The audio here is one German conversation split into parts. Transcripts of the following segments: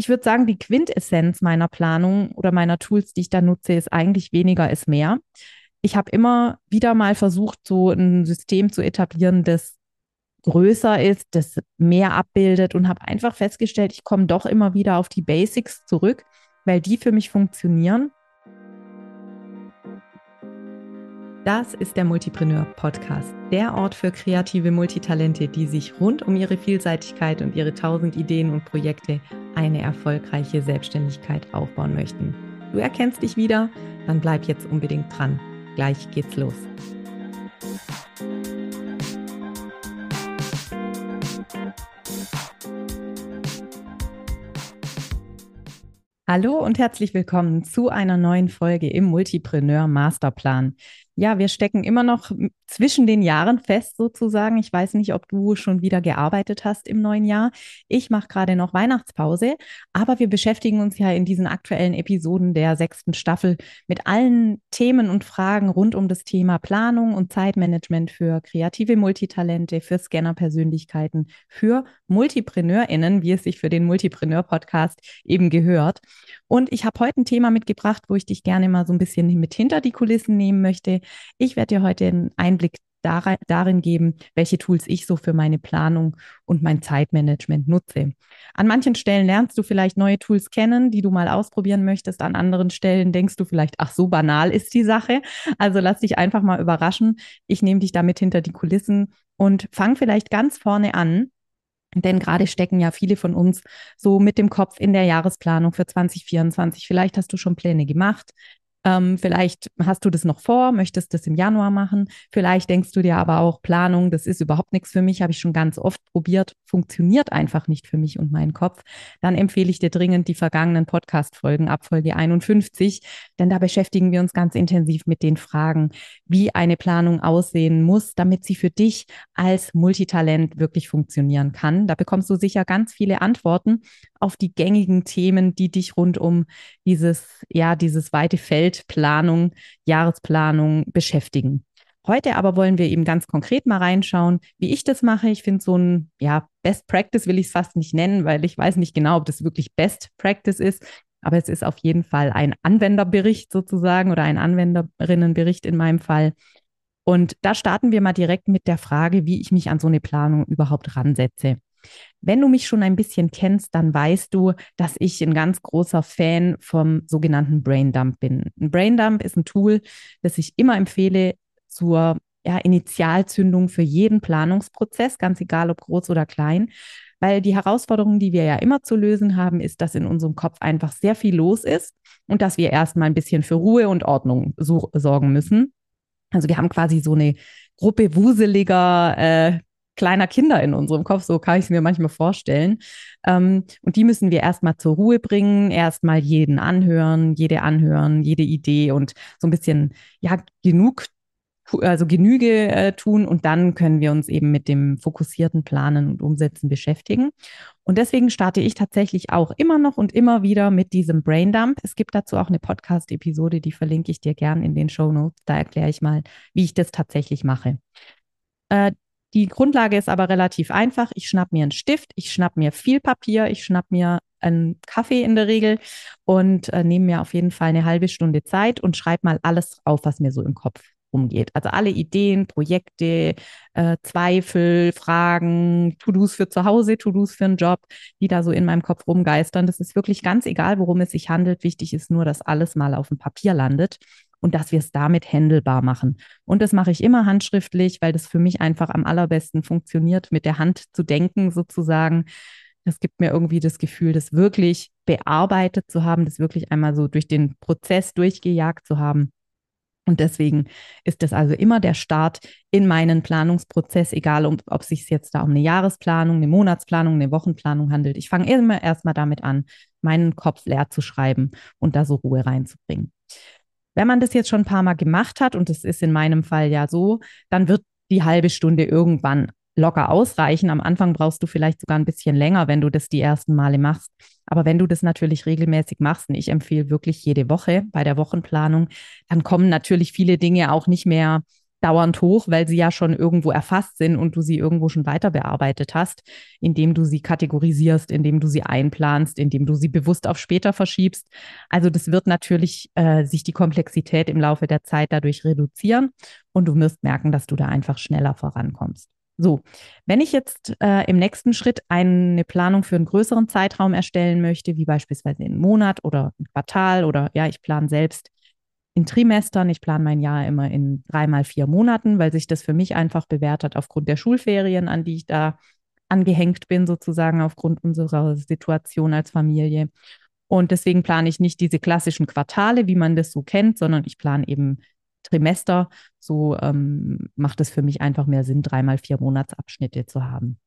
ich würde sagen, die Quintessenz meiner Planung oder meiner Tools, die ich da nutze, ist eigentlich weniger ist mehr. Ich habe immer wieder mal versucht, so ein System zu etablieren, das größer ist, das mehr abbildet und habe einfach festgestellt, ich komme doch immer wieder auf die Basics zurück, weil die für mich funktionieren. Das ist der Multipreneur Podcast, der Ort für kreative Multitalente, die sich rund um ihre Vielseitigkeit und ihre tausend Ideen und Projekte eine erfolgreiche Selbstständigkeit aufbauen möchten. Du erkennst dich wieder? Dann bleib jetzt unbedingt dran. Gleich geht's los. Hallo und herzlich willkommen zu einer neuen Folge im Multipreneur Masterplan. Ja, wir stecken immer noch zwischen den Jahren fest sozusagen. Ich weiß nicht, ob du schon wieder gearbeitet hast im neuen Jahr. Ich mache gerade noch Weihnachtspause, aber wir beschäftigen uns ja in diesen aktuellen Episoden der sechsten Staffel mit allen Themen und Fragen rund um das Thema Planung und Zeitmanagement für kreative Multitalente, für Scanner-Persönlichkeiten, für MultipreneurInnen, wie es sich für den Multipreneur-Podcast eben gehört. Und ich habe heute ein Thema mitgebracht, wo ich dich gerne mal so ein bisschen mit hinter die Kulissen nehmen möchte. Ich werde dir heute einen Einblick darin geben, welche Tools ich so für meine Planung und mein Zeitmanagement nutze. An manchen Stellen lernst du vielleicht neue Tools kennen, die du mal ausprobieren möchtest. An anderen Stellen denkst du vielleicht, ach, so banal ist die Sache. Also lass dich einfach mal überraschen. Ich nehme dich damit hinter die Kulissen und fang vielleicht ganz vorne an denn gerade stecken ja viele von uns so mit dem Kopf in der Jahresplanung für 2024. Vielleicht hast du schon Pläne gemacht. Ähm, vielleicht hast du das noch vor, möchtest das im Januar machen. Vielleicht denkst du dir aber auch, Planung, das ist überhaupt nichts für mich, habe ich schon ganz oft probiert, funktioniert einfach nicht für mich und meinen Kopf. Dann empfehle ich dir dringend die vergangenen Podcast-Folgen ab Folge 51, denn da beschäftigen wir uns ganz intensiv mit den Fragen, wie eine Planung aussehen muss, damit sie für dich als Multitalent wirklich funktionieren kann. Da bekommst du sicher ganz viele Antworten auf die gängigen Themen, die dich rund um dieses, ja, dieses weite Feld Planung, Jahresplanung beschäftigen. Heute aber wollen wir eben ganz konkret mal reinschauen, wie ich das mache. Ich finde so ein, ja, Best Practice will ich es fast nicht nennen, weil ich weiß nicht genau, ob das wirklich Best Practice ist. Aber es ist auf jeden Fall ein Anwenderbericht sozusagen oder ein Anwenderinnenbericht in meinem Fall. Und da starten wir mal direkt mit der Frage, wie ich mich an so eine Planung überhaupt ransetze. Wenn du mich schon ein bisschen kennst, dann weißt du, dass ich ein ganz großer Fan vom sogenannten Braindump bin. Ein Braindump ist ein Tool, das ich immer empfehle zur ja, Initialzündung für jeden Planungsprozess, ganz egal ob groß oder klein. Weil die Herausforderung, die wir ja immer zu lösen haben, ist, dass in unserem Kopf einfach sehr viel los ist und dass wir erstmal ein bisschen für Ruhe und Ordnung sorgen müssen. Also wir haben quasi so eine Gruppe wuseliger äh, kleiner Kinder in unserem Kopf, so kann ich es mir manchmal vorstellen. Ähm, und die müssen wir erstmal zur Ruhe bringen, erstmal jeden anhören, jede anhören, jede Idee und so ein bisschen, ja, genug also Genüge äh, tun und dann können wir uns eben mit dem fokussierten Planen und Umsetzen beschäftigen. Und deswegen starte ich tatsächlich auch immer noch und immer wieder mit diesem Braindump. Es gibt dazu auch eine Podcast-Episode, die verlinke ich dir gern in den Show Notes. Da erkläre ich mal, wie ich das tatsächlich mache. Äh, die Grundlage ist aber relativ einfach. Ich schnapp mir einen Stift, ich schnapp mir viel Papier, ich schnapp mir einen Kaffee in der Regel und äh, nehme mir auf jeden Fall eine halbe Stunde Zeit und schreibe mal alles auf, was mir so im Kopf umgeht. Also alle Ideen, Projekte, äh, Zweifel, Fragen, To-Dos für zu Hause, To-Dos für einen Job, die da so in meinem Kopf rumgeistern. Das ist wirklich ganz egal, worum es sich handelt. Wichtig ist nur, dass alles mal auf dem Papier landet und dass wir es damit händelbar machen. Und das mache ich immer handschriftlich, weil das für mich einfach am allerbesten funktioniert, mit der Hand zu denken sozusagen. Das gibt mir irgendwie das Gefühl, das wirklich bearbeitet zu haben, das wirklich einmal so durch den Prozess durchgejagt zu haben. Und deswegen ist das also immer der Start in meinen Planungsprozess, egal ob, ob es sich jetzt da um eine Jahresplanung, eine Monatsplanung, eine Wochenplanung handelt. Ich fange immer erstmal damit an, meinen Kopf leer zu schreiben und da so Ruhe reinzubringen. Wenn man das jetzt schon ein paar Mal gemacht hat, und das ist in meinem Fall ja so, dann wird die halbe Stunde irgendwann locker ausreichen. Am Anfang brauchst du vielleicht sogar ein bisschen länger, wenn du das die ersten Male machst. Aber wenn du das natürlich regelmäßig machst, und ich empfehle wirklich jede Woche bei der Wochenplanung, dann kommen natürlich viele Dinge auch nicht mehr dauernd hoch, weil sie ja schon irgendwo erfasst sind und du sie irgendwo schon weiter bearbeitet hast, indem du sie kategorisierst, indem du sie einplanst, indem du sie bewusst auf später verschiebst. Also das wird natürlich äh, sich die Komplexität im Laufe der Zeit dadurch reduzieren und du wirst merken, dass du da einfach schneller vorankommst. So, wenn ich jetzt äh, im nächsten Schritt eine Planung für einen größeren Zeitraum erstellen möchte, wie beispielsweise einen Monat oder ein Quartal oder ja, ich plane selbst in Trimestern. Ich plane mein Jahr immer in dreimal vier Monaten, weil sich das für mich einfach bewährt hat aufgrund der Schulferien, an die ich da angehängt bin, sozusagen aufgrund unserer Situation als Familie. Und deswegen plane ich nicht diese klassischen Quartale, wie man das so kennt, sondern ich plane eben Trimester. So ähm, macht es für mich einfach mehr Sinn, dreimal vier Monatsabschnitte zu haben.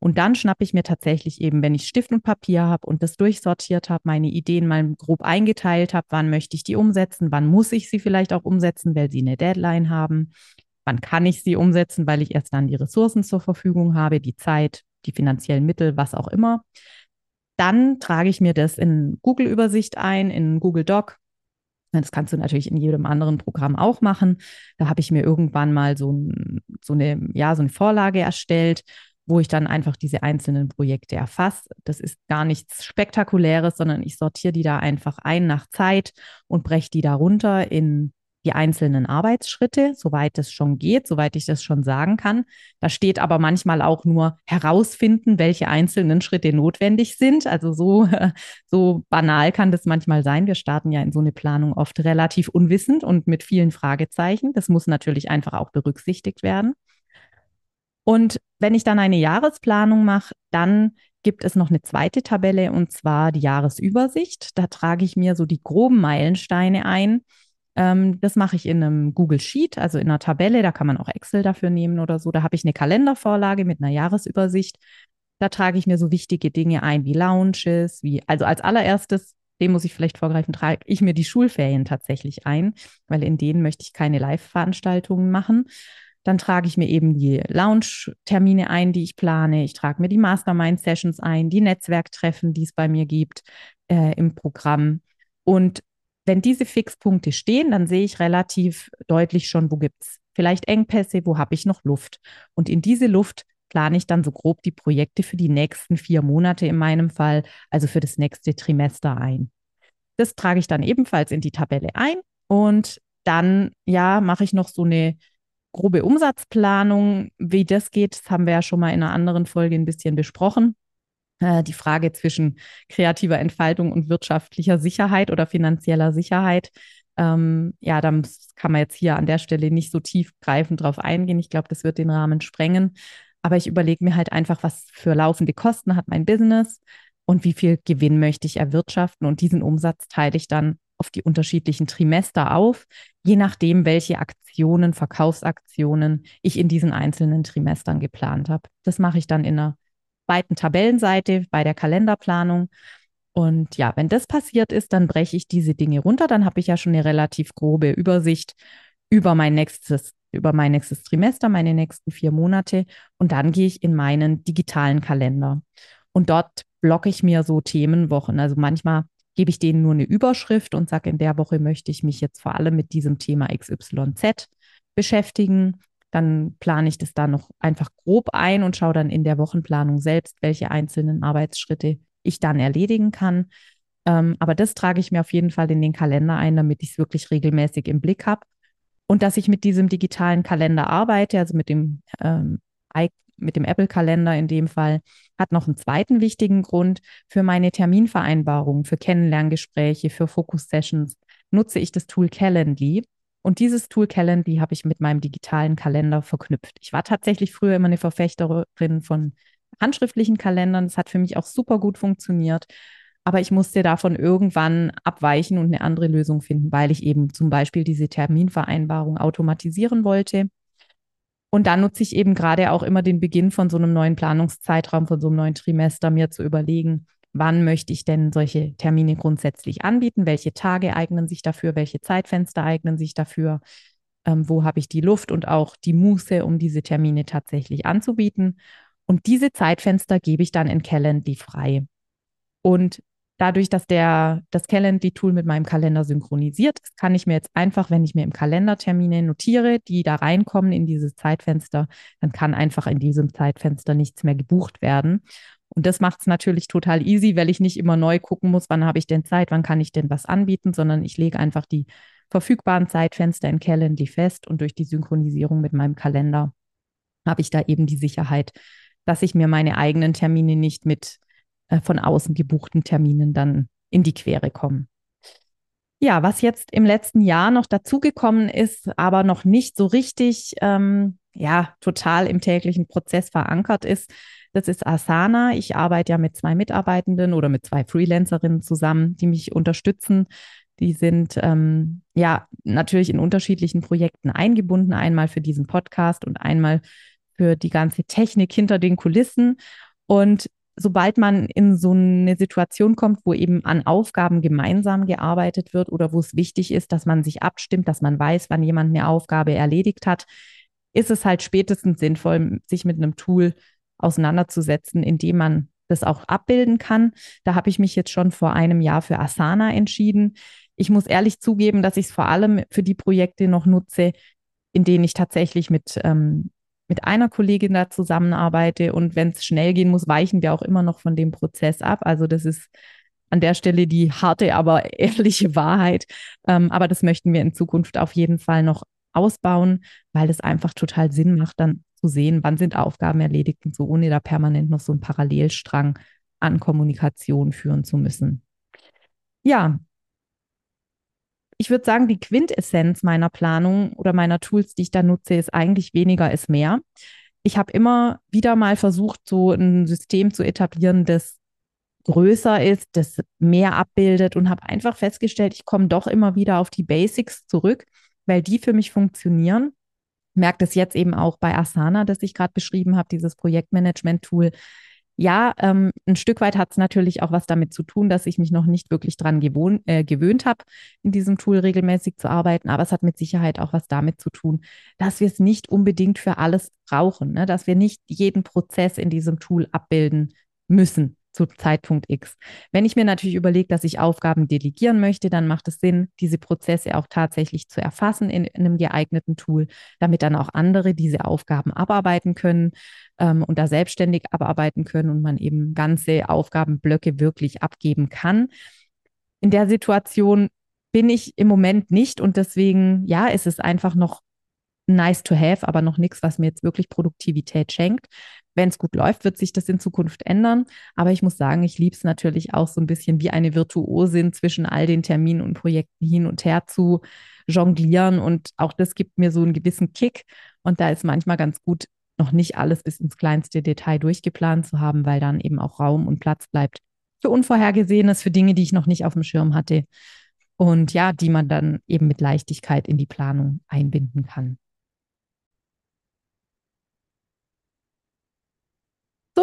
Und dann schnappe ich mir tatsächlich eben, wenn ich Stift und Papier habe und das durchsortiert habe, meine Ideen mal grob eingeteilt habe, wann möchte ich die umsetzen, wann muss ich sie vielleicht auch umsetzen, weil sie eine Deadline haben, wann kann ich sie umsetzen, weil ich erst dann die Ressourcen zur Verfügung habe, die Zeit, die finanziellen Mittel, was auch immer. Dann trage ich mir das in Google-Übersicht ein, in Google Doc. Das kannst du natürlich in jedem anderen Programm auch machen. Da habe ich mir irgendwann mal so, so, eine, ja, so eine Vorlage erstellt wo ich dann einfach diese einzelnen Projekte erfasse. Das ist gar nichts Spektakuläres, sondern ich sortiere die da einfach ein nach Zeit und breche die darunter in die einzelnen Arbeitsschritte, soweit es schon geht, soweit ich das schon sagen kann. Da steht aber manchmal auch nur herausfinden, welche einzelnen Schritte notwendig sind. Also so, so banal kann das manchmal sein. Wir starten ja in so eine Planung oft relativ unwissend und mit vielen Fragezeichen. Das muss natürlich einfach auch berücksichtigt werden. Und wenn ich dann eine Jahresplanung mache, dann gibt es noch eine zweite Tabelle und zwar die Jahresübersicht. Da trage ich mir so die groben Meilensteine ein. Ähm, das mache ich in einem Google Sheet, also in einer Tabelle. Da kann man auch Excel dafür nehmen oder so. Da habe ich eine Kalendervorlage mit einer Jahresübersicht. Da trage ich mir so wichtige Dinge ein wie Lounges, wie, also als allererstes, dem muss ich vielleicht vorgreifen, trage ich mir die Schulferien tatsächlich ein, weil in denen möchte ich keine Live-Veranstaltungen machen. Dann trage ich mir eben die Lounge-Termine ein, die ich plane. Ich trage mir die Mastermind-Sessions ein, die Netzwerktreffen, die es bei mir gibt äh, im Programm. Und wenn diese Fixpunkte stehen, dann sehe ich relativ deutlich schon, wo gibt es vielleicht Engpässe, wo habe ich noch Luft. Und in diese Luft plane ich dann so grob die Projekte für die nächsten vier Monate in meinem Fall, also für das nächste Trimester ein. Das trage ich dann ebenfalls in die Tabelle ein und dann, ja, mache ich noch so eine grobe Umsatzplanung, wie das geht, das haben wir ja schon mal in einer anderen Folge ein bisschen besprochen. Äh, die Frage zwischen kreativer Entfaltung und wirtschaftlicher Sicherheit oder finanzieller Sicherheit. Ähm, ja, da kann man jetzt hier an der Stelle nicht so tiefgreifend drauf eingehen. Ich glaube, das wird den Rahmen sprengen. Aber ich überlege mir halt einfach, was für laufende Kosten hat mein Business und wie viel Gewinn möchte ich erwirtschaften. Und diesen Umsatz teile ich dann auf die unterschiedlichen Trimester auf, je nachdem, welche Aktionen, Verkaufsaktionen ich in diesen einzelnen Trimestern geplant habe. Das mache ich dann in einer zweiten Tabellenseite bei der Kalenderplanung. Und ja, wenn das passiert ist, dann breche ich diese Dinge runter. Dann habe ich ja schon eine relativ grobe Übersicht über mein nächstes, über mein nächstes Trimester, meine nächsten vier Monate. Und dann gehe ich in meinen digitalen Kalender. Und dort blocke ich mir so Themenwochen. Also manchmal gebe ich denen nur eine Überschrift und sage, in der Woche möchte ich mich jetzt vor allem mit diesem Thema XYZ beschäftigen. Dann plane ich das da noch einfach grob ein und schaue dann in der Wochenplanung selbst, welche einzelnen Arbeitsschritte ich dann erledigen kann. Ähm, aber das trage ich mir auf jeden Fall in den Kalender ein, damit ich es wirklich regelmäßig im Blick habe. Und dass ich mit diesem digitalen Kalender arbeite, also mit dem ähm, mit dem Apple-Kalender in dem Fall, hat noch einen zweiten wichtigen Grund. Für meine Terminvereinbarungen, für Kennenlerngespräche, für Fokus-Sessions nutze ich das Tool Calendly. Und dieses Tool Calendly habe ich mit meinem digitalen Kalender verknüpft. Ich war tatsächlich früher immer eine Verfechterin von handschriftlichen Kalendern. Das hat für mich auch super gut funktioniert. Aber ich musste davon irgendwann abweichen und eine andere Lösung finden, weil ich eben zum Beispiel diese Terminvereinbarung automatisieren wollte und dann nutze ich eben gerade auch immer den Beginn von so einem neuen Planungszeitraum, von so einem neuen Trimester, mir zu überlegen, wann möchte ich denn solche Termine grundsätzlich anbieten, welche Tage eignen sich dafür, welche Zeitfenster eignen sich dafür, ähm, wo habe ich die Luft und auch die Muße, um diese Termine tatsächlich anzubieten. Und diese Zeitfenster gebe ich dann in Calendly frei. Und Dadurch, dass der, das Calendly-Tool mit meinem Kalender synchronisiert ist, kann ich mir jetzt einfach, wenn ich mir im Kalender Termine notiere, die da reinkommen in dieses Zeitfenster, dann kann einfach in diesem Zeitfenster nichts mehr gebucht werden. Und das macht es natürlich total easy, weil ich nicht immer neu gucken muss, wann habe ich denn Zeit, wann kann ich denn was anbieten, sondern ich lege einfach die verfügbaren Zeitfenster in Calendly fest und durch die Synchronisierung mit meinem Kalender habe ich da eben die Sicherheit, dass ich mir meine eigenen Termine nicht mit äh, von außen gebuchten Terminen dann in die Quere kommen. Ja, was jetzt im letzten Jahr noch dazugekommen ist, aber noch nicht so richtig, ähm, ja, total im täglichen Prozess verankert ist, das ist Asana. Ich arbeite ja mit zwei Mitarbeitenden oder mit zwei Freelancerinnen zusammen, die mich unterstützen. Die sind ähm, ja natürlich in unterschiedlichen Projekten eingebunden, einmal für diesen Podcast und einmal für die ganze Technik hinter den Kulissen. Und sobald man in so eine Situation kommt, wo eben an Aufgaben gemeinsam gearbeitet wird oder wo es wichtig ist, dass man sich abstimmt, dass man weiß, wann jemand eine Aufgabe erledigt hat, ist es halt spätestens sinnvoll, sich mit einem Tool auseinanderzusetzen, in dem man das auch abbilden kann. Da habe ich mich jetzt schon vor einem Jahr für Asana entschieden. Ich muss ehrlich zugeben, dass ich es vor allem für die Projekte noch nutze, in denen ich tatsächlich mit ähm, mit einer Kollegin da zusammenarbeite und wenn es schnell gehen muss, weichen wir auch immer noch von dem Prozess ab. Also das ist an der Stelle die harte, aber ehrliche Wahrheit. Ähm, aber das möchten wir in Zukunft auf jeden Fall noch ausbauen, weil es einfach total Sinn macht, dann zu sehen, wann sind Aufgaben erledigt und so, ohne da permanent noch so einen Parallelstrang an Kommunikation führen zu müssen. Ja, ich würde sagen, die Quintessenz meiner Planung oder meiner Tools, die ich da nutze, ist eigentlich weniger ist mehr. Ich habe immer wieder mal versucht, so ein System zu etablieren, das größer ist, das mehr abbildet und habe einfach festgestellt, ich komme doch immer wieder auf die Basics zurück, weil die für mich funktionieren. Merkt es jetzt eben auch bei Asana, das ich gerade beschrieben habe, dieses Projektmanagement-Tool ja, ähm, ein Stück weit hat es natürlich auch was damit zu tun, dass ich mich noch nicht wirklich dran äh, gewöhnt habe, in diesem Tool regelmäßig zu arbeiten. Aber es hat mit Sicherheit auch was damit zu tun, dass wir es nicht unbedingt für alles brauchen, ne? dass wir nicht jeden Prozess in diesem Tool abbilden müssen zu Zeitpunkt X. Wenn ich mir natürlich überlege, dass ich Aufgaben delegieren möchte, dann macht es Sinn, diese Prozesse auch tatsächlich zu erfassen in, in einem geeigneten Tool, damit dann auch andere diese Aufgaben abarbeiten können ähm, und da selbstständig abarbeiten können und man eben ganze Aufgabenblöcke wirklich abgeben kann. In der Situation bin ich im Moment nicht und deswegen, ja, ist es einfach noch nice to have, aber noch nichts, was mir jetzt wirklich Produktivität schenkt. Wenn es gut läuft, wird sich das in Zukunft ändern. Aber ich muss sagen, ich liebe es natürlich auch so ein bisschen wie eine Virtuosin zwischen all den Terminen und Projekten hin und her zu jonglieren. Und auch das gibt mir so einen gewissen Kick. Und da ist manchmal ganz gut, noch nicht alles bis ins kleinste Detail durchgeplant zu haben, weil dann eben auch Raum und Platz bleibt für Unvorhergesehenes, für Dinge, die ich noch nicht auf dem Schirm hatte. Und ja, die man dann eben mit Leichtigkeit in die Planung einbinden kann.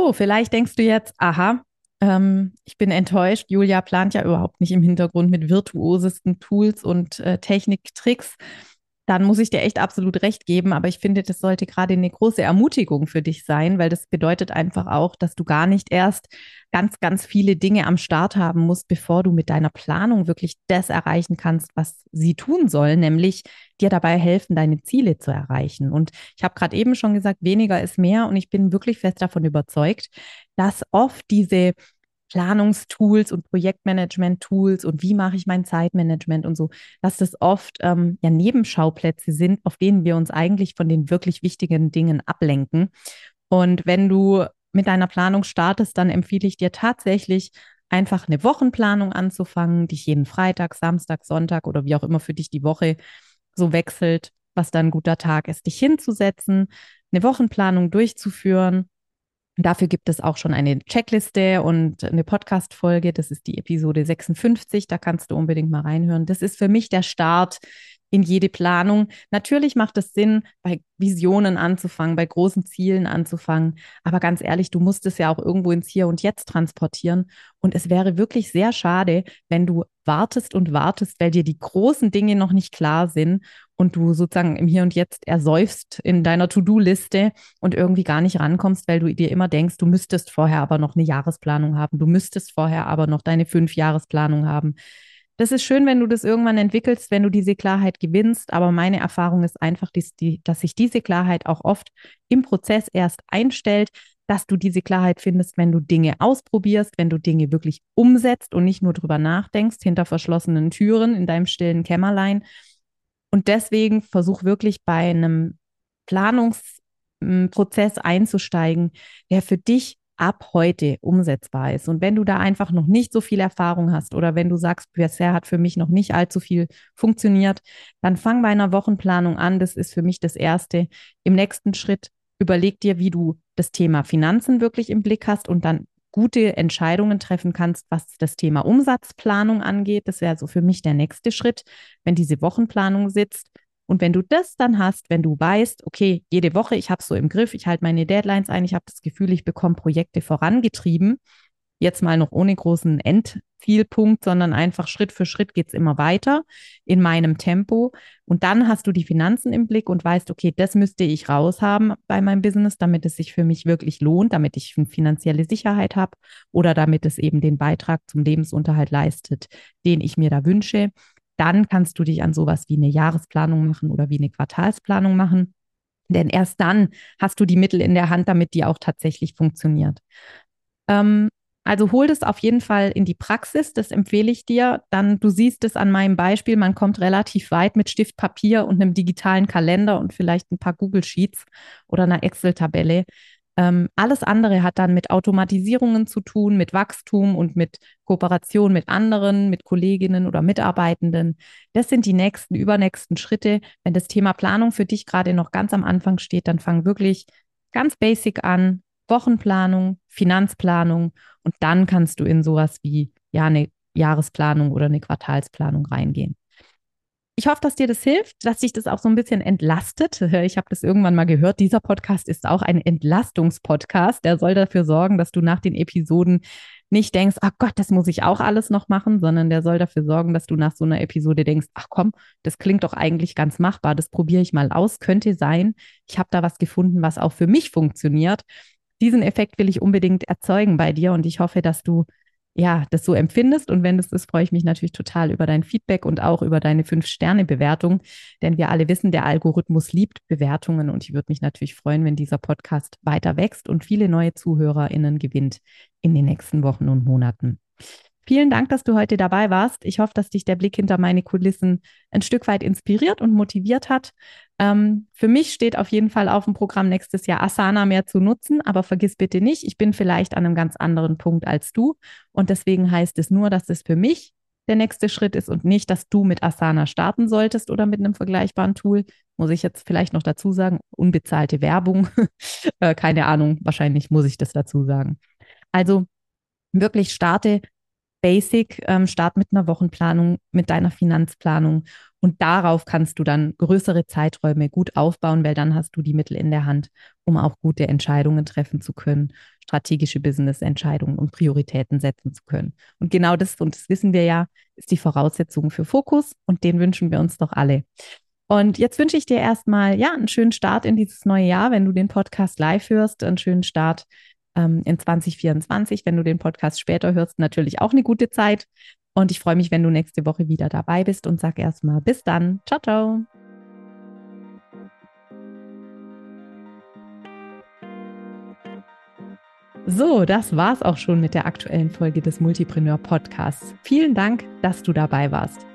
So, vielleicht denkst du jetzt, aha, ähm, ich bin enttäuscht. Julia plant ja überhaupt nicht im Hintergrund mit virtuosesten Tools und äh, Techniktricks dann muss ich dir echt absolut recht geben. Aber ich finde, das sollte gerade eine große Ermutigung für dich sein, weil das bedeutet einfach auch, dass du gar nicht erst ganz, ganz viele Dinge am Start haben musst, bevor du mit deiner Planung wirklich das erreichen kannst, was sie tun soll, nämlich dir dabei helfen, deine Ziele zu erreichen. Und ich habe gerade eben schon gesagt, weniger ist mehr. Und ich bin wirklich fest davon überzeugt, dass oft diese Planungstools und Projektmanagement-Tools und wie mache ich mein Zeitmanagement und so, dass das oft ähm, ja Nebenschauplätze sind, auf denen wir uns eigentlich von den wirklich wichtigen Dingen ablenken. Und wenn du mit deiner Planung startest, dann empfehle ich dir tatsächlich einfach eine Wochenplanung anzufangen, dich jeden Freitag, Samstag, Sonntag oder wie auch immer für dich die Woche so wechselt, was dann ein guter Tag ist, dich hinzusetzen, eine Wochenplanung durchzuführen Dafür gibt es auch schon eine Checkliste und eine Podcast-Folge. Das ist die Episode 56. Da kannst du unbedingt mal reinhören. Das ist für mich der Start in jede Planung. Natürlich macht es Sinn, bei Visionen anzufangen, bei großen Zielen anzufangen. Aber ganz ehrlich, du musst es ja auch irgendwo ins Hier und Jetzt transportieren. Und es wäre wirklich sehr schade, wenn du wartest und wartest, weil dir die großen Dinge noch nicht klar sind und du sozusagen im Hier und Jetzt ersäufst in deiner To-Do-Liste und irgendwie gar nicht rankommst, weil du dir immer denkst, du müsstest vorher aber noch eine Jahresplanung haben, du müsstest vorher aber noch deine Fünf-Jahresplanung haben. Das ist schön, wenn du das irgendwann entwickelst, wenn du diese Klarheit gewinnst, aber meine Erfahrung ist einfach, dass sich diese Klarheit auch oft im Prozess erst einstellt, dass du diese Klarheit findest, wenn du Dinge ausprobierst, wenn du Dinge wirklich umsetzt und nicht nur drüber nachdenkst, hinter verschlossenen Türen in deinem stillen Kämmerlein, und deswegen versuch wirklich bei einem Planungsprozess einzusteigen, der für dich ab heute umsetzbar ist. Und wenn du da einfach noch nicht so viel Erfahrung hast oder wenn du sagst, bisher hat für mich noch nicht allzu viel funktioniert, dann fang bei einer Wochenplanung an. Das ist für mich das Erste. Im nächsten Schritt überleg dir, wie du das Thema Finanzen wirklich im Blick hast und dann gute Entscheidungen treffen kannst, was das Thema Umsatzplanung angeht. Das wäre so für mich der nächste Schritt, wenn diese Wochenplanung sitzt. Und wenn du das dann hast, wenn du weißt, okay, jede Woche, ich habe es so im Griff, ich halte meine Deadlines ein, ich habe das Gefühl, ich bekomme Projekte vorangetrieben, jetzt mal noch ohne großen Endzielpunkt, sondern einfach Schritt für Schritt geht es immer weiter in meinem Tempo. Und dann hast du die Finanzen im Blick und weißt, okay, das müsste ich raushaben bei meinem Business, damit es sich für mich wirklich lohnt, damit ich finanzielle Sicherheit habe oder damit es eben den Beitrag zum Lebensunterhalt leistet, den ich mir da wünsche. Dann kannst du dich an sowas wie eine Jahresplanung machen oder wie eine Quartalsplanung machen. Denn erst dann hast du die Mittel in der Hand, damit die auch tatsächlich funktioniert. Ähm, also hol das auf jeden Fall in die Praxis, das empfehle ich dir. Dann, du siehst es an meinem Beispiel, man kommt relativ weit mit Stift, Papier und einem digitalen Kalender und vielleicht ein paar Google Sheets oder einer Excel-Tabelle. Ähm, alles andere hat dann mit Automatisierungen zu tun, mit Wachstum und mit Kooperation mit anderen, mit Kolleginnen oder Mitarbeitenden. Das sind die nächsten, übernächsten Schritte. Wenn das Thema Planung für dich gerade noch ganz am Anfang steht, dann fang wirklich ganz basic an, Wochenplanung, Finanzplanung und dann kannst du in sowas wie ja eine Jahresplanung oder eine Quartalsplanung reingehen. Ich hoffe, dass dir das hilft, dass dich das auch so ein bisschen entlastet. Ich habe das irgendwann mal gehört. Dieser Podcast ist auch ein Entlastungspodcast. Der soll dafür sorgen, dass du nach den Episoden nicht denkst, ach Gott, das muss ich auch alles noch machen, sondern der soll dafür sorgen, dass du nach so einer Episode denkst, ach komm, das klingt doch eigentlich ganz machbar. Das probiere ich mal aus. Könnte sein, ich habe da was gefunden, was auch für mich funktioniert diesen Effekt will ich unbedingt erzeugen bei dir und ich hoffe, dass du ja, das so empfindest. Und wenn das ist, freue ich mich natürlich total über dein Feedback und auch über deine Fünf-Sterne-Bewertung. Denn wir alle wissen, der Algorithmus liebt Bewertungen. Und ich würde mich natürlich freuen, wenn dieser Podcast weiter wächst und viele neue ZuhörerInnen gewinnt in den nächsten Wochen und Monaten. Vielen Dank, dass du heute dabei warst. Ich hoffe, dass dich der Blick hinter meine Kulissen ein Stück weit inspiriert und motiviert hat. Ähm, für mich steht auf jeden Fall auf dem Programm nächstes Jahr Asana mehr zu nutzen, aber vergiss bitte nicht, ich bin vielleicht an einem ganz anderen Punkt als du und deswegen heißt es nur, dass es für mich der nächste Schritt ist und nicht, dass du mit Asana starten solltest oder mit einem vergleichbaren Tool. Muss ich jetzt vielleicht noch dazu sagen, unbezahlte Werbung. äh, keine Ahnung, wahrscheinlich muss ich das dazu sagen. Also wirklich starte basic, ähm, start mit einer Wochenplanung, mit deiner Finanzplanung und darauf kannst du dann größere Zeiträume gut aufbauen, weil dann hast du die Mittel in der Hand, um auch gute Entscheidungen treffen zu können, strategische Business-Entscheidungen und Prioritäten setzen zu können. Und genau das, und das wissen wir ja, ist die Voraussetzung für Fokus und den wünschen wir uns doch alle. Und jetzt wünsche ich dir erstmal, ja, einen schönen Start in dieses neue Jahr, wenn du den Podcast live hörst, einen schönen Start ähm, in 2024. Wenn du den Podcast später hörst, natürlich auch eine gute Zeit. Und ich freue mich, wenn du nächste Woche wieder dabei bist und sag erstmal bis dann. Ciao, ciao. So, das war's auch schon mit der aktuellen Folge des Multipreneur Podcasts. Vielen Dank, dass du dabei warst.